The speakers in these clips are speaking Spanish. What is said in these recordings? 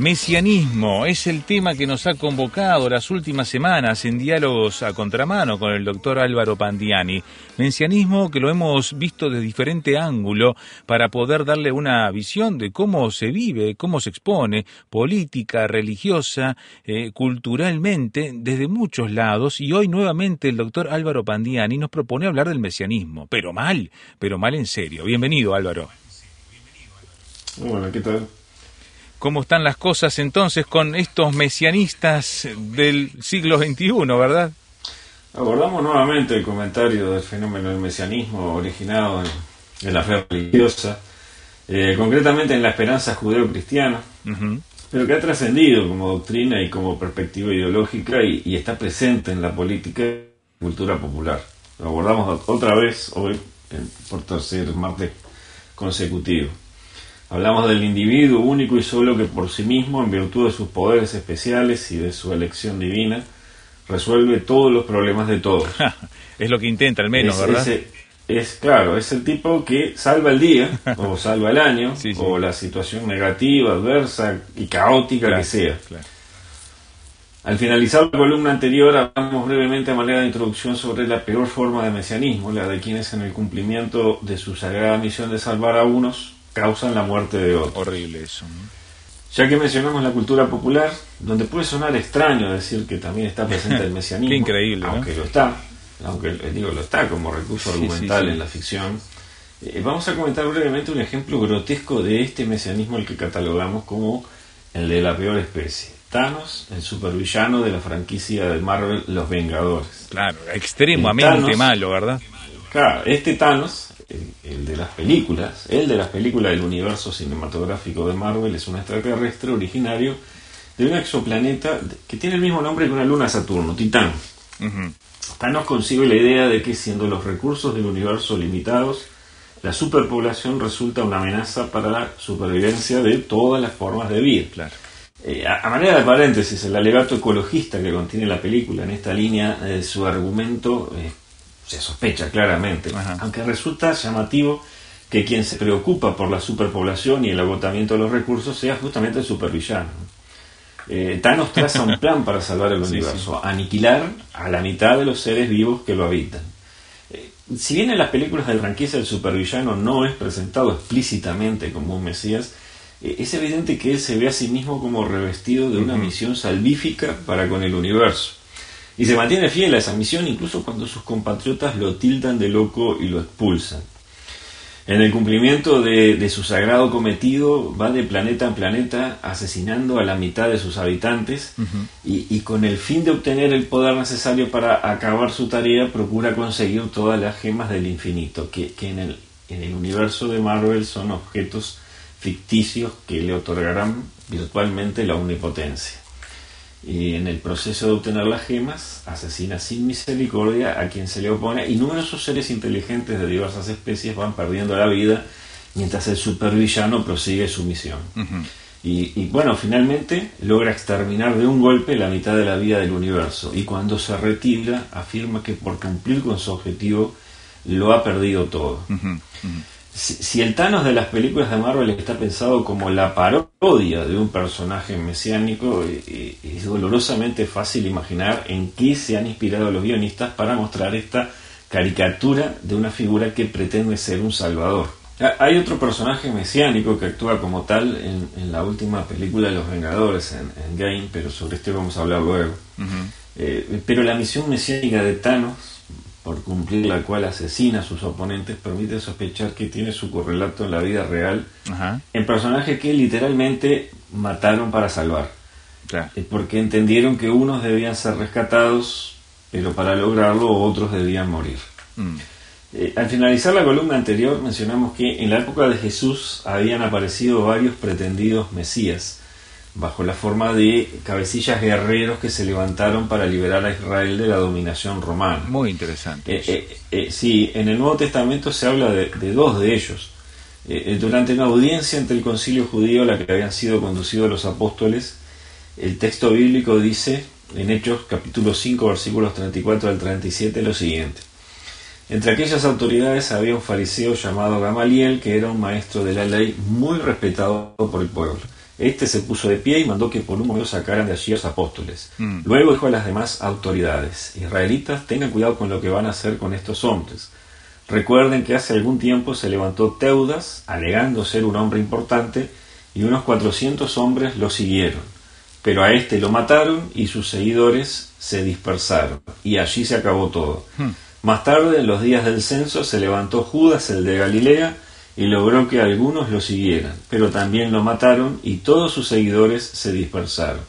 Mesianismo es el tema que nos ha convocado las últimas semanas en diálogos a contramano con el doctor Álvaro Pandiani. Mesianismo que lo hemos visto de diferente ángulo para poder darle una visión de cómo se vive, cómo se expone, política, religiosa, eh, culturalmente, desde muchos lados. Y hoy nuevamente el doctor Álvaro Pandiani nos propone hablar del mesianismo, pero mal, pero mal en serio. Bienvenido Álvaro. Bueno, ¿qué tal? Cómo están las cosas entonces con estos mesianistas del siglo XXI, ¿verdad? Abordamos nuevamente el comentario del fenómeno del mesianismo originado en, la fe religiosa, eh, concretamente en la esperanza judeo-cristiana, pero que ha trascendido como doctrina y como perspectiva ideológica y, y, está presente en la política y cultura popular. Lo abordamos otra vez hoy por tercer martes consecutivo. Hablamos del individuo único y solo que por sí mismo, en virtud de sus poderes especiales y de su elección divina, resuelve todos los problemas de todos. es lo que intenta al menos, ¿verdad? es claro, es el tipo que salva el día, o salva el año, o la situación negativa, adversa y caótica que sea. Al finalizar la columna anterior hablamos brevemente a manera de introducción sobre la peor forma de mesianismo, la de quienes en el cumplimiento de su sagrada misión de salvar a unos causan la muerte de otros. Horrible eso. Ya que mencionamos la cultura popular, donde puede sonar extraño decir que también está presente el mesianismo, increíble, aunque lo está, aunque digo lo está como recurso argumental en la ficción, eh, vamos a comentar brevemente un ejemplo grotesco de este mesianismo al que catalogamos como el de la peor especie. Thanos, el supervillano de la franquicia de Marvel Los Vengadores. Claro, extremadamente malo, ¿verdad? Claro, este Thanos el, de las películas, el de las películas del universo cinematográfico de Marvel es un extraterrestre originario de un exoplaneta que tiene el mismo nombre que una luna Saturno, Titán. Thanos consigue la idea de que siendo los recursos del universo limitados, la superpoblación resulta una amenaza para la supervivencia de todas las formas de vida. Claro. Eh, a, manera de paréntesis, el alegato ecologista que contiene la película en esta línea, de su argumento es se sospecha claramente, aunque resulta llamativo que quien se preocupa por la superpoblación y el agotamiento de los recursos sea justamente el supervillano. Eh, Thanos traza un plan para salvar el universo, aniquilar a la mitad de los seres vivos que lo habitan. Eh, si bien en las películas del franquicia el supervillano no es presentado explícitamente como un mesías, eh, es evidente que él se ve a sí mismo como revestido de una misión salvífica para con el universo. Y se mantiene fiel a esa misión incluso cuando sus compatriotas lo tildan de loco y lo expulsan. En el cumplimiento de, su sagrado cometido va de planeta en planeta asesinando a la mitad de sus habitantes y, con el fin de obtener el poder necesario para acabar su tarea procura conseguir todas las gemas del infinito, que, en, el, en el universo de Marvel son objetos ficticios que le otorgarán virtualmente la omnipotencia y en el proceso de obtener las gemas asesina sin misericordia a quien se le opone y numerosos seres inteligentes de diversas especies van perdiendo la vida mientras el supervillano prosigue su misión. y, bueno, finalmente logra exterminar de un golpe la mitad de la vida del universo y cuando se retira afirma que por cumplir con su objetivo lo ha perdido todo si, el Thanos de las películas de Marvel está pensado como la parodia de un personaje mesiánico, eh, es dolorosamente fácil imaginar en qué se han inspirado los guionistas para mostrar esta caricatura de una figura que pretende ser un salvador. Hay otro personaje mesiánico que actúa como tal en, la última película de los Vengadores, en, Game, pero sobre este vamos a hablar luego. Eh, pero la misión mesiánica de Thanos por cumplir la cual asesina a sus oponentes, permite sospechar que tiene su correlato en la vida real en personajes que literalmente mataron para salvar. Eh, porque entendieron que unos debían ser rescatados, pero para lograrlo otros debían morir. Mm. Eh, al finalizar la columna anterior mencionamos que en la época de Jesús habían aparecido varios pretendidos Mesías, bajo la forma de cabecillas guerreros que se levantaron para liberar a Israel de la dominación romana. Muy interesante. Eh, eh, eh, sí, en el Nuevo Testamento se habla de, dos de ellos. Eh, durante una audiencia entre el concilio judío a la que habían sido conducidos los apóstoles, el texto bíblico dice en Hechos capítulo 5 versículos 34 al 37 lo siguiente. Entre aquellas autoridades había un fariseo llamado Gamaliel, que era un maestro de la ley muy respetado por el pueblo. Este se puso de pie y mandó que por un momento sacaran de allí a los apóstoles. Mm. Luego dijo a las demás autoridades, Israelitas, tengan cuidado con lo que van a hacer con estos hombres. Recuerden que hace algún tiempo se levantó Teudas, alegando ser un hombre importante, y unos cuatrocientos hombres lo siguieron. Pero a este lo mataron y sus seguidores se dispersaron, y allí se acabó todo. Hmm. Más tarde, en los días del censo, se levantó Judas, el de Galilea, y logró que algunos lo siguieran, pero también lo mataron y todos sus seguidores se dispersaron.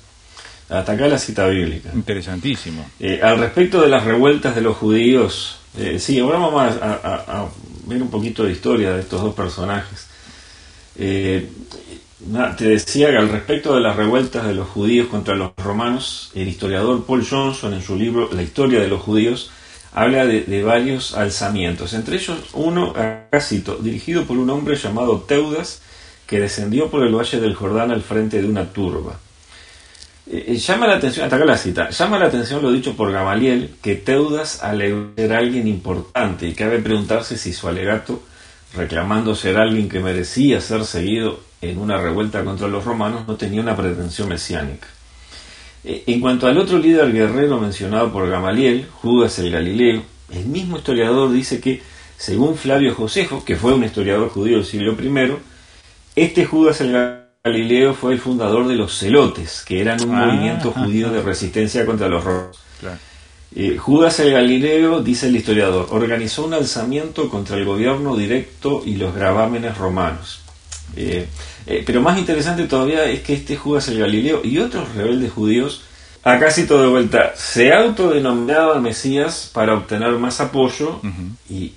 Hasta acá la cita bíblica. Interesantísimo. Eh, al respecto de las revueltas de los judíos, eh, sí, ahora vamos a, ver un poquito de historia de estos dos personajes. Eh, te decía que al respecto de las revueltas de los judíos contra los romanos, el historiador Paul Johnson en su libro La historia de los judíos habla de, varios alzamientos, entre ellos uno, cito, dirigido por un hombre llamado Teudas, que descendió por el valle del Jordán al frente de una turba. Eh, eh, llama la atención, hasta acá la cita, llama la atención lo dicho por Gamaliel, que Teudas alegó ser alguien importante y cabe preguntarse si su alegato, reclamando ser alguien que merecía ser seguido en una revuelta contra los romanos, no tenía una pretensión mesiánica. Eh, en cuanto al otro líder guerrero mencionado por Gamaliel, Judas el Galileo, el mismo historiador dice que, según Flavio Josefo, que fue un historiador judío del siglo I, este Judas el Galileo fue el fundador de los celotes, que eran un ah. movimiento judío de resistencia contra los romanos. Eh, Judas el Galileo, dice el historiador, organizó un alzamiento contra el gobierno directo y los gravámenes romanos. Eh, eh, pero más interesante todavía es que este Judas el Galileo y otros rebeldes judíos, acá todo de vuelta, se autodenominaban Mesías para obtener más apoyo y,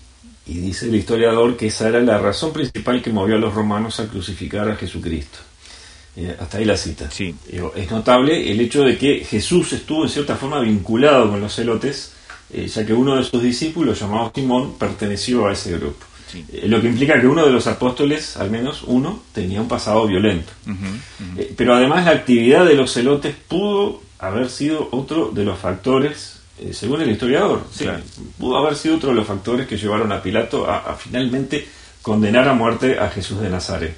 dice el historiador que esa era la razón principal que movió a los romanos a crucificar a Jesucristo. Eh, hasta ahí la cita. es notable el hecho de que Jesús estuvo en cierta forma vinculado con los celotes, ya que uno de sus discípulos, llamado Simón, perteneció a ese grupo. Eh, lo que implica que uno de los apóstoles, al menos uno, tenía un pasado violento. Eh, pero además la actividad de los celotes pudo haber sido otro de los factores, eh, según el historiador, pudo haber sido otro de los factores que llevaron a Pilato a, finalmente condenar a muerte a Jesús de Nazaret.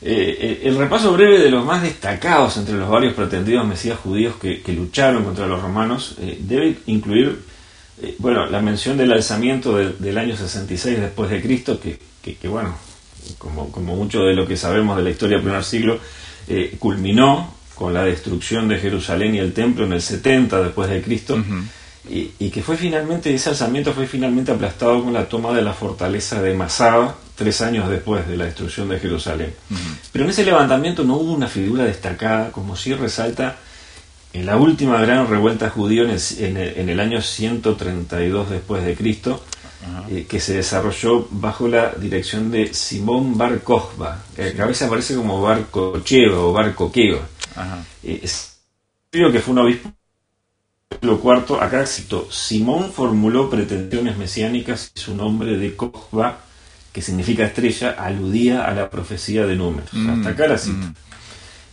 el repaso breve de los más destacados entre los varios pretendidos mesías judíos que, que lucharon contra los romanos debe incluir eh, bueno, la mención del alzamiento del año 66 después de Cristo, que, que, bueno, como, como, mucho de lo que sabemos de la historia del primer siglo, eh, culminó con la destrucción de Jerusalén y el templo en el 70 después de Cristo, y, que fue finalmente, ese alzamiento fue finalmente aplastado con la toma de la fortaleza de Masaba, tres años después de la destrucción de Jerusalén. Pero en ese levantamiento no hubo una figura destacada, como sí resalta en la última gran revuelta judía en el, año 132 después de Cristo, eh, que se desarrolló bajo la dirección de Simón Bar Kokhba, que a veces aparece como Bar Kocheva o Bar Kokheba. Eh, que fue un obispo lo cuarto, acá cito, Simón formuló pretensiones mesiánicas y su nombre de Kokhba, que significa estrella, aludía a la profecía de números. Mm, Hasta acá la cito. Mm.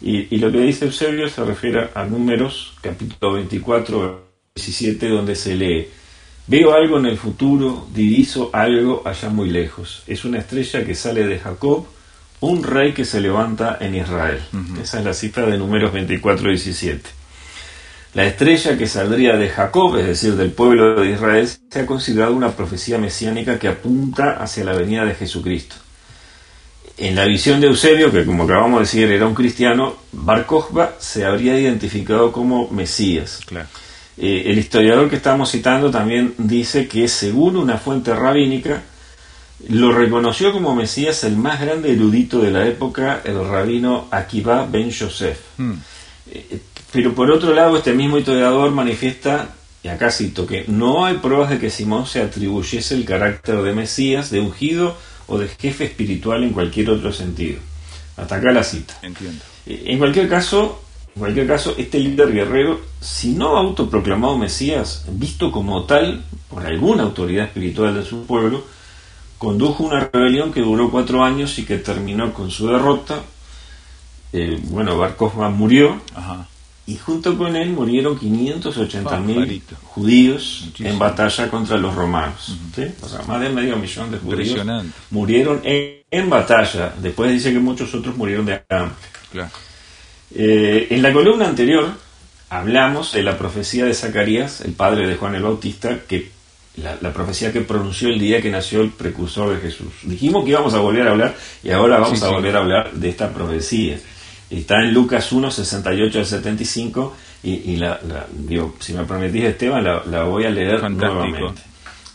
Y, lo que dice Eusebio se refiere a Números, capítulo 24, 17, donde se lee, veo algo en el futuro, diviso algo allá muy lejos. Es una estrella que sale de Jacob, un rey que se levanta en Israel. Esa es la cifra de Números 24, 17. La estrella que saldría de Jacob, es decir, del pueblo de Israel, se ha considerado una profecía mesiánica que apunta hacia la venida de Jesucristo en la visión de Eusebio, que como acabamos de decir era un cristiano, Bar se habría identificado como Mesías. Eh, el historiador que estamos citando también dice que según una fuente rabínica, lo reconoció como Mesías el más grande erudito de la época, el rabino Akiva ben Yosef. Hmm. Eh, pero por otro lado, este mismo historiador manifiesta, y acá cito, que no hay pruebas de que Simón se atribuyese el carácter de Mesías, de ungido o de jefe espiritual en cualquier otro sentido. Hasta acá la cita. Entiendo. Eh, en cualquier caso, en cualquier caso, este líder guerrero, si no autoproclamado Mesías, visto como tal por alguna autoridad espiritual de su pueblo, condujo una rebelión que duró cuatro años y que terminó con su derrota. Eh, bueno, Bar murió y junto con él murieron 580.000 judíos en batalla contra los romanos. O sea, más de medio millón de judíos murieron en, batalla. Después dice que muchos otros murieron de hambre. Eh, en la columna anterior hablamos de la profecía de Zacarías, el padre de Juan el Bautista, que la, profecía que pronunció el día que nació el precursor de Jesús. Dijimos que íbamos a volver a hablar y ahora vamos a volver a hablar de esta profecía. Está en Lucas 1, 68 al 75 y, la, si me permitís Esteban, la, voy a leer nuevamente.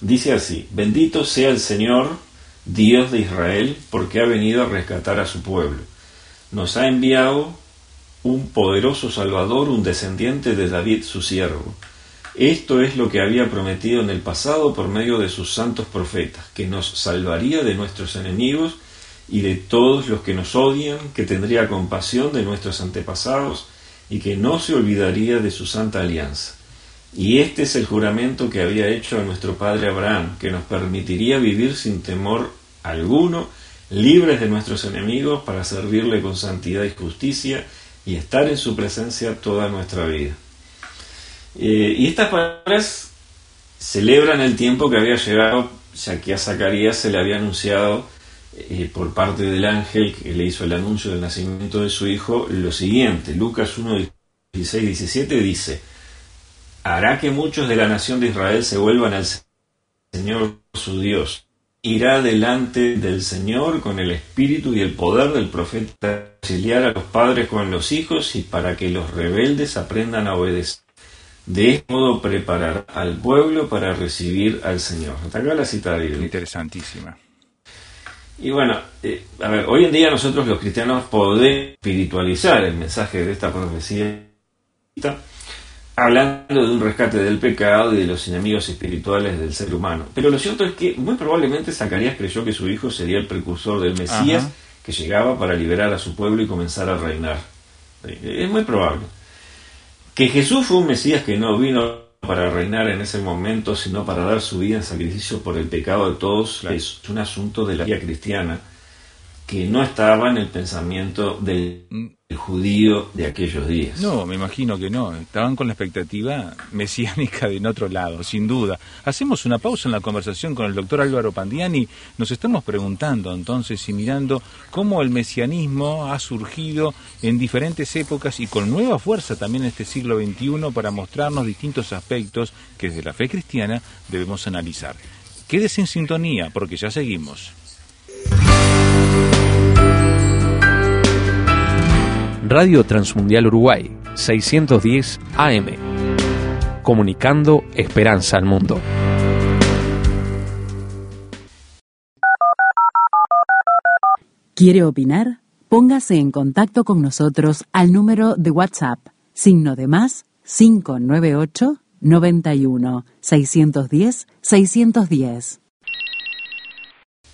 Dice así, bendito sea el Señor, Dios de Israel, porque ha venido a rescatar a su pueblo. Nos ha enviado un poderoso Salvador, un descendiente de David su siervo. Esto es lo que había prometido en el pasado por medio de sus santos profetas, que nos salvaría de nuestros enemigos y de todos los que nos odian, que tendría compasión de nuestros antepasados y que no se olvidaría de su santa alianza. Y este es el juramento que había hecho a nuestro padre Abraham, que nos permitiría vivir sin temor alguno, libres de nuestros enemigos, para servirle con santidad y justicia y estar en su presencia toda nuestra vida. Eh, y estas palabras celebran el tiempo que había llegado, ya que a Zacarías se le había anunciado eh, por parte del ángel que le hizo el anuncio del nacimiento de su hijo lo siguiente. Lucas 1, 16, 17 dice, hará que muchos de la nación de Israel se vuelvan al Señor su Dios irá delante del Señor con el espíritu y el poder del profeta, auxiliar a los padres con los hijos y para que los rebeldes aprendan a obedecer. De este modo preparar al pueblo para recibir al Señor. Hasta acá la cita Interesantísima. Y bueno, eh, a ver, hoy en día nosotros los cristianos podemos espiritualizar el mensaje de esta profecía hablando de un rescate del pecado y de los enemigos espirituales del ser humano. Pero lo cierto es que muy probablemente Zacarías creyó que su hijo sería el precursor del Mesías que llegaba para liberar a su pueblo y comenzar a reinar. Es muy probable. Que Jesús fue un Mesías que no vino para reinar en ese momento, sino para dar su vida en sacrificio por el pecado de todos, es un asunto de la vida cristiana que no estaba en el pensamiento del mm judío de aquellos días. No, me imagino que no. Estaban con la expectativa mesiánica de en otro lado, sin duda. Hacemos una pausa en la conversación con el doctor Álvaro Pandiani. Nos estamos preguntando entonces y mirando cómo el mesianismo ha surgido en diferentes épocas y con nueva fuerza también en este siglo XXI para mostrarnos distintos aspectos que desde la fe cristiana debemos analizar. Quédese en sintonía porque ya seguimos. Radio Transmundial Uruguay, 610 AM. Comunicando esperanza al mundo. ¿Quiere opinar? Póngase en contacto con nosotros al número de WhatsApp, signo de más 598 91 610 610.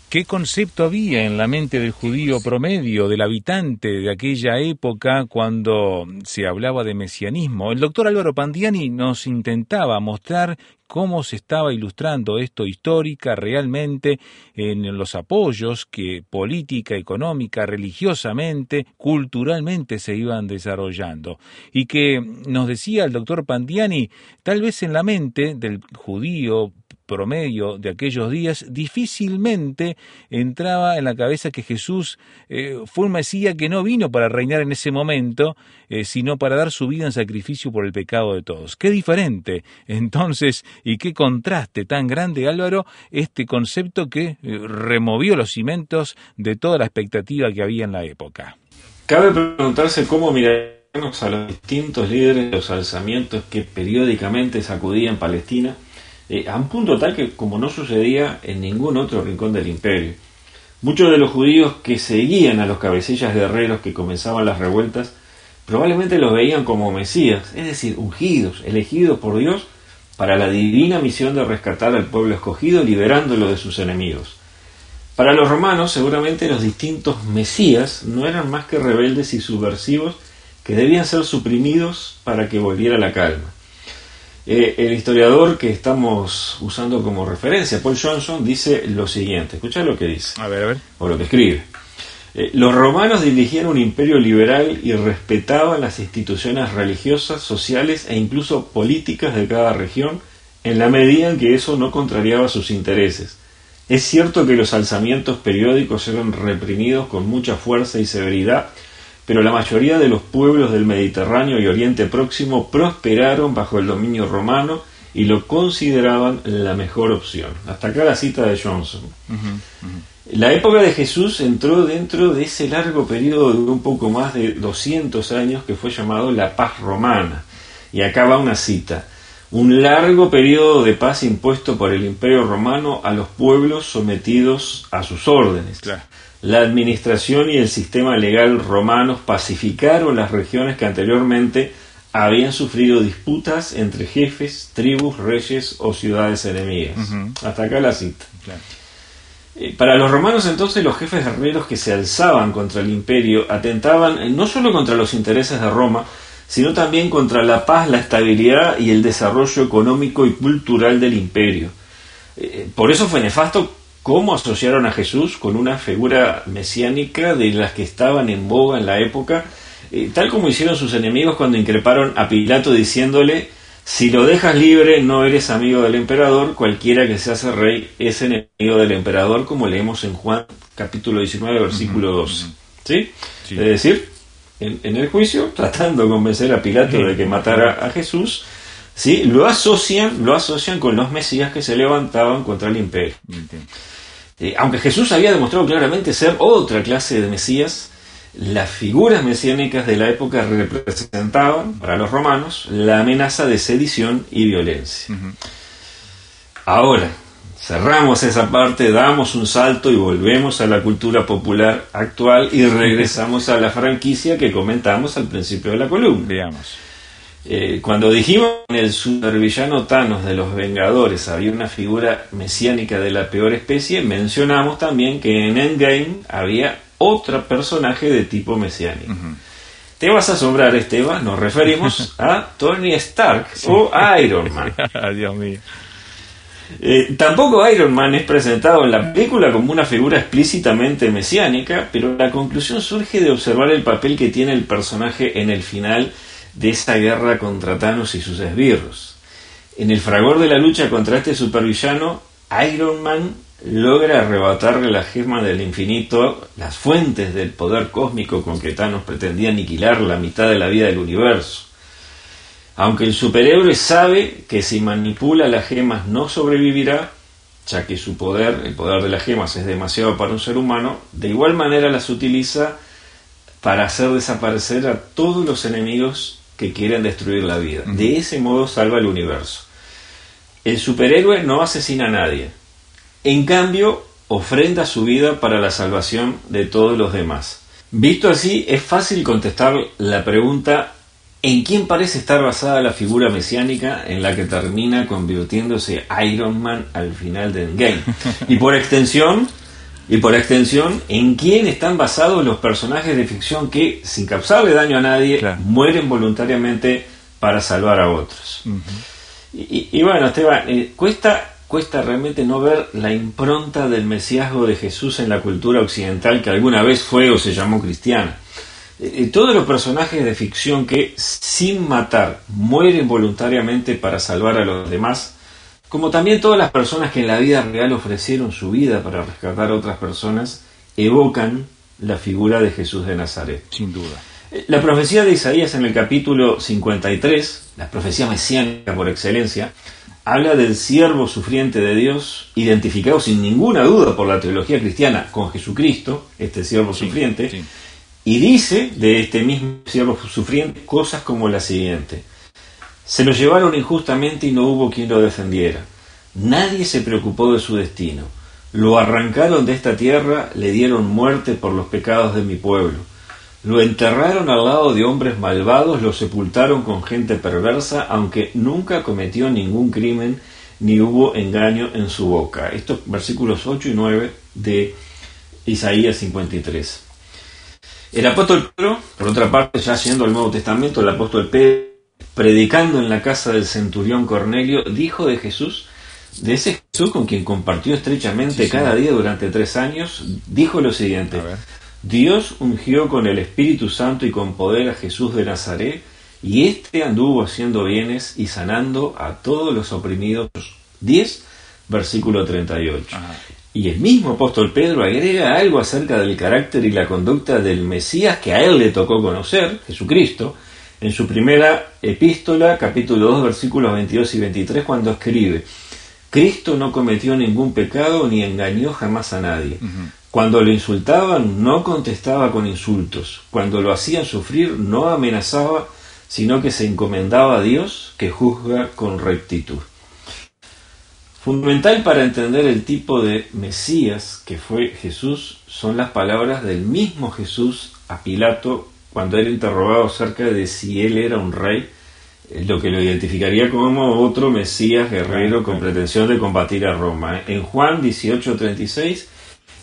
¿Qué concepto había en la mente del judío promedio, del habitante de aquella época cuando se hablaba de mesianismo? El doctor Álvaro Pandiani nos intentaba mostrar cómo se estaba ilustrando esto histórica realmente en los apoyos que política, económica, religiosamente, culturalmente se iban desarrollando. Y que nos decía el doctor Pandiani, tal vez en la mente del judío promedio de aquellos días, difícilmente entraba en la cabeza que Jesús eh, fue un Mesías que no vino para reinar en ese momento, eh, sino para dar su vida en sacrificio por el pecado de todos. Qué diferente, entonces, y qué contraste tan grande, Álvaro, este concepto que eh, removió los cimientos de toda la expectativa que había en la época. Cabe preguntarse cómo mirarnos a los distintos líderes de los alzamientos que periódicamente sacudían Palestina eh, a un punto tal que como no sucedía en ningún otro rincón del imperio. Muchos de los judíos que seguían a los cabecillas guerreros que comenzaban las revueltas probablemente los veían como mesías, es decir, ungidos, elegidos por Dios para la divina misión de rescatar al pueblo escogido liberándolo de sus enemigos. Para los romanos seguramente los distintos mesías no eran más que rebeldes y subversivos que debían ser suprimidos para que volviera la calma. Eh, el historiador que estamos usando como referencia, Paul Johnson, dice lo siguiente. Escucha lo que dice. A ver, a ver. O lo que escribe. Eh, los romanos dirigían un imperio liberal y respetaban las instituciones religiosas, sociales e incluso políticas de cada región en la medida en que eso no contrariaba sus intereses. Es cierto que los alzamientos periódicos eran reprimidos con mucha fuerza y severidad, pero la mayoría de los pueblos del Mediterráneo y Oriente Próximo prosperaron bajo el dominio romano y lo consideraban la mejor opción. Hasta acá la cita de Johnson. La época de Jesús entró dentro de ese largo periodo de un poco más de 200 años que fue llamado la paz romana. Y acá va una cita. Un largo periodo de paz impuesto por el imperio romano a los pueblos sometidos a sus órdenes. La administración y el sistema legal romanos pacificaron las regiones que anteriormente habían sufrido disputas entre jefes, tribus, reyes o ciudades enemigas. Hasta acá la cita. Eh, para los romanos entonces los jefes guerreros que se alzaban contra el imperio atentaban eh, no solo contra los intereses de Roma, sino también contra la paz, la estabilidad y el desarrollo económico y cultural del imperio. Eh, por eso fue nefasto cómo asociaron a Jesús con una figura mesiánica de las que estaban en boga en la época, tal como hicieron sus enemigos cuando increparon a Pilato diciéndole si lo dejas libre, no eres amigo del emperador, cualquiera que se hace rey es enemigo del emperador, como leemos en Juan capítulo 19, versículo 12. ¿Sí? Es decir, en, el juicio, tratando de convencer a Pilato de que matara a Jesús, ¿sí? lo, asocian, lo asocian con los mesías que se levantaban contra el imperio. Eh, aunque Jesús había demostrado claramente ser otra clase de mesías, las figuras mesiánicas de la época representaban para los romanos la amenaza de sedición y violencia. Ahora, cerramos esa parte, damos un salto y volvemos a la cultura popular actual y regresamos a la franquicia que comentamos al principio de la columna. Veamos. Eh, cuando dijimos en el supervillano Thanos de los Vengadores había una figura mesiánica de la peor especie, mencionamos también que en Endgame había otro personaje de tipo mesiánico. Te vas a asombrar, Esteban, nos referimos a Tony Stark o Iron Man. Dios mío. Eh, tampoco Iron Man es presentado en la película como una figura explícitamente mesiánica, pero la conclusión surge de observar el papel que tiene el personaje en el final de esa guerra contra Thanos y sus esbirros. En el fragor de la lucha contra este supervillano, Iron Man logra arrebatarle la gema del infinito, las fuentes del poder cósmico con que Thanos pretendía aniquilar la mitad de la vida del universo. Aunque el superhéroe sabe que si manipula las gemas no sobrevivirá, ya que su poder, el poder de las gemas, es demasiado para un ser humano, de igual manera las utiliza para hacer desaparecer a todos los enemigos que quieren destruir la vida. De ese modo salva el universo. El superhéroe no asesina a nadie, en cambio, ofrenda su vida para la salvación de todos los demás. Visto así, es fácil contestar la pregunta ¿en quién parece estar basada la figura mesiánica en la que termina convirtiéndose Iron Man al final de Endgame? Y por extensión, y por extensión, ¿en quién están basados los personajes de ficción que, sin causarle daño a nadie, mueren voluntariamente para salvar a otros? y, bueno, Esteban, eh, cuesta cuesta realmente no ver la impronta del mesiasgo de Jesús en la cultura occidental que alguna vez fue o se llamó cristiana. Eh, eh, todos los personajes de ficción que, sin matar, mueren voluntariamente para salvar a los demás, como también todas las personas que en la vida real ofrecieron su vida para rescatar a otras personas, evocan la figura de Jesús de Nazaret. Sin duda. Eh, la profecía de Isaías en el capítulo 53, la profecía mesiánica por excelencia, habla del siervo sufriente de Dios, identificado sin ninguna duda por la teología cristiana con Jesucristo, este siervo sufriente, y dice de este mismo siervo sufriente cosas como la siguiente. Se lo llevaron injustamente y no hubo quien lo defendiera. Nadie se preocupó de su destino. Lo arrancaron de esta tierra, le dieron muerte por los pecados de mi pueblo. Lo enterraron al lado de hombres malvados, lo sepultaron con gente perversa, aunque nunca cometió ningún crimen ni hubo engaño en su boca. Estos versículos 8 y 9 de Isaías 53. El apóstol Pedro, por otra parte, ya siendo el Nuevo Testamento, el apóstol Pedro predicando en la casa del centurión Cornelio, dijo de Jesús, de ese Jesús con quien compartió estrechamente cada día durante tres años, dijo lo siguiente, Dios ungió con el Espíritu Santo y con poder a Jesús de Nazaret, y éste anduvo haciendo bienes y sanando a todos los oprimidos. 10, versículo 38. Y el mismo apóstol Pedro agrega algo acerca del carácter y la conducta del Mesías que a él le tocó conocer, Jesucristo, en su primera epístola, capítulo 2, versículos 22 y 23, cuando escribe, Cristo no cometió ningún pecado ni engañó jamás a nadie. Cuando lo insultaban, no contestaba con insultos. Cuando lo hacían sufrir, no amenazaba, sino que se encomendaba a Dios, que juzga con rectitud. Fundamental para entender el tipo de Mesías que fue Jesús son las palabras del mismo Jesús a Pilato cuando era interrogado acerca de si él era un rey, eh, lo que lo identificaría como otro Mesías guerrero con pretensión de combatir a Roma. En Juan 18:36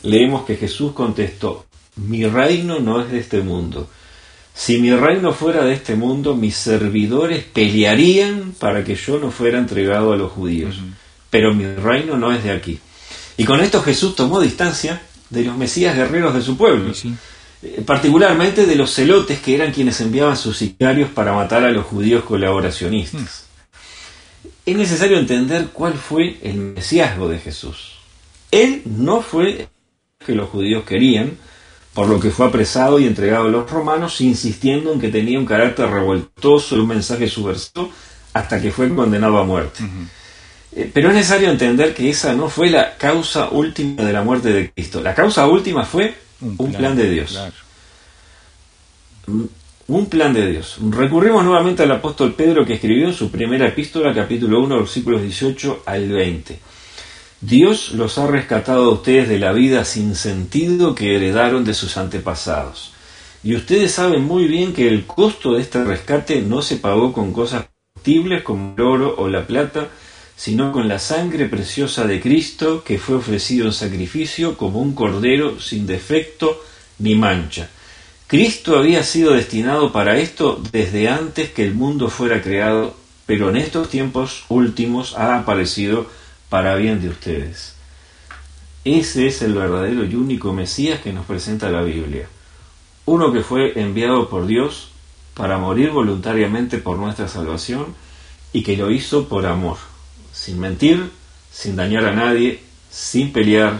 leemos que Jesús contestó, mi reino no es de este mundo. Si mi reino fuera de este mundo, mis servidores pelearían para que yo no fuera entregado a los judíos. Pero mi reino no es de aquí. Y con esto Jesús tomó distancia de los mesías guerreros de su pueblo. Eh, particularmente de los celotes que eran quienes enviaban sus sicarios para matar a los judíos colaboracionistas. Hmm. Es necesario entender cuál fue el mesiasgo de Jesús. Él no fue que los judíos querían, por lo que fue apresado y entregado a los romanos, insistiendo en que tenía un carácter revoltoso y un mensaje subversivo, hasta que fue condenado a muerte. Eh, pero es necesario entender que esa no fue la causa última de la muerte de Cristo. La causa última fue un plan, de Dios. Un plan de Dios. Recurrimos nuevamente al apóstol Pedro que escribió en su primera epístola, capítulo 1, versículos 18 al 20. Dios los ha rescatado a ustedes de la vida sin sentido que heredaron de sus antepasados. Y ustedes saben muy bien que el costo de este rescate no se pagó con cosas como el oro o la plata, sino con la sangre preciosa de Cristo que fue ofrecido en sacrificio como un cordero sin defecto ni mancha. Cristo había sido destinado para esto desde antes que el mundo fuera creado, pero en estos tiempos últimos ha aparecido para bien de ustedes. Ese es el verdadero y único Mesías que nos presenta la Biblia. Uno que fue enviado por Dios para morir voluntariamente por nuestra salvación y que lo hizo por amor sin mentir, sin dañar a nadie, sin pelear,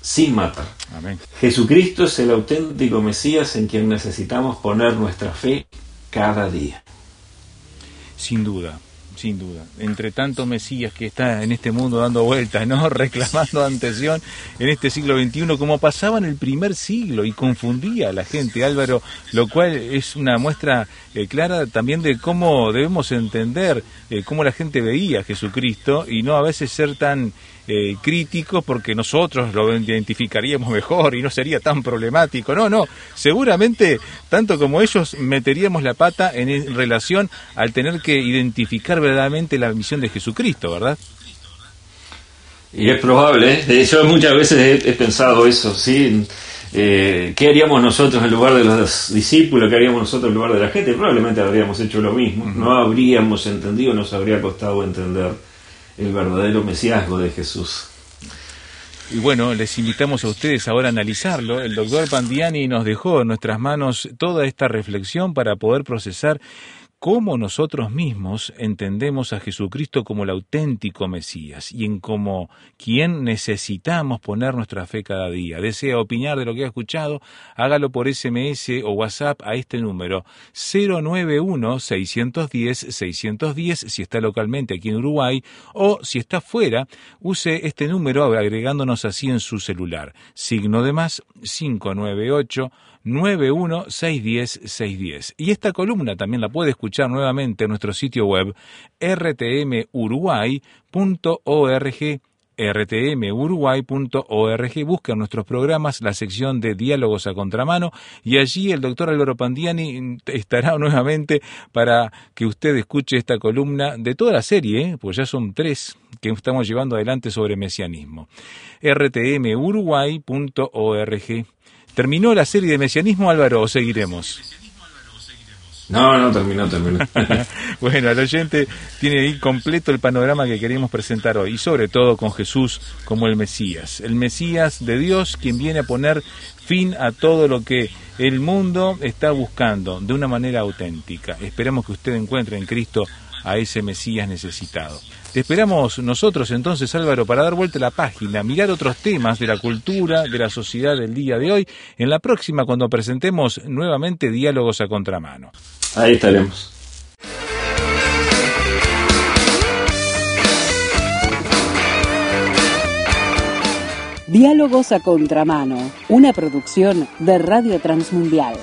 sin matar. Jesucristo es el auténtico Mesías en quien necesitamos poner nuestra fe cada día. Sin duda, sin duda. Entre tanto Mesías que está en este mundo dando vueltas, ¿no? Reclamando atención en este siglo XXI, como pasaba en el primer siglo y confundía a la gente, Álvaro, lo cual es una muestra eh, clara también de cómo debemos entender eh, cómo la gente veía a Jesucristo y no a veces ser tan eh, críticos porque nosotros lo identificaríamos mejor y no sería tan problemático. No, no, seguramente tanto como ellos meteríamos la pata en relación al tener que identificar verdaderamente la misión de Jesucristo, ¿verdad? Y es probable, ¿eh? yo muchas veces he, pensado eso, ¿sí? Eh, ¿Qué haríamos nosotros en lugar de los discípulos? ¿Qué haríamos nosotros en lugar de la gente? Probablemente habríamos hecho lo mismo, no habríamos entendido, nos habría costado entender el verdadero mesiasgo de Jesús. Y bueno, les invitamos a ustedes ahora a analizarlo. El doctor Pandiani nos dejó en nuestras manos toda esta reflexión para poder procesar cómo nosotros mismos entendemos a Jesucristo como el auténtico Mesías y en cómo quien necesitamos poner nuestra fe cada día. Desea opinar de lo que ha escuchado, hágalo por SMS o WhatsApp a este número 091-610-610 si está localmente aquí en Uruguay o si está fuera, use este número agregándonos así en su celular. Signo de más 598 91610 Y esta columna también la puede escuchar nuevamente en nuestro sitio web rtmuruguay.org rtmuruguay.org, busca nuestros programas la sección de diálogos a contramano y allí el doctor Álvaro Pandiani estará nuevamente para que usted escuche esta columna de toda la serie, ¿eh? pues ya son tres que estamos llevando adelante sobre mesianismo. rtmuruguay.org ¿Terminó la serie de mesianismo, Álvaro, o seguiremos? No, no, terminó, terminó. bueno, el oyente tiene ahí completo el panorama que queremos presentar hoy, y sobre todo con Jesús como el Mesías, el Mesías de Dios, quien viene a poner fin a todo lo que el mundo está buscando de una manera auténtica. Esperamos que usted encuentre en Cristo a ese Mesías necesitado. Te esperamos nosotros entonces, Álvaro, para dar vuelta a la página, mirar otros temas de la cultura, de la sociedad del día de hoy, en la próxima cuando presentemos nuevamente Diálogos a Contramano. Ahí estaremos. Diálogos a Contramano, una producción de Radio Transmundial.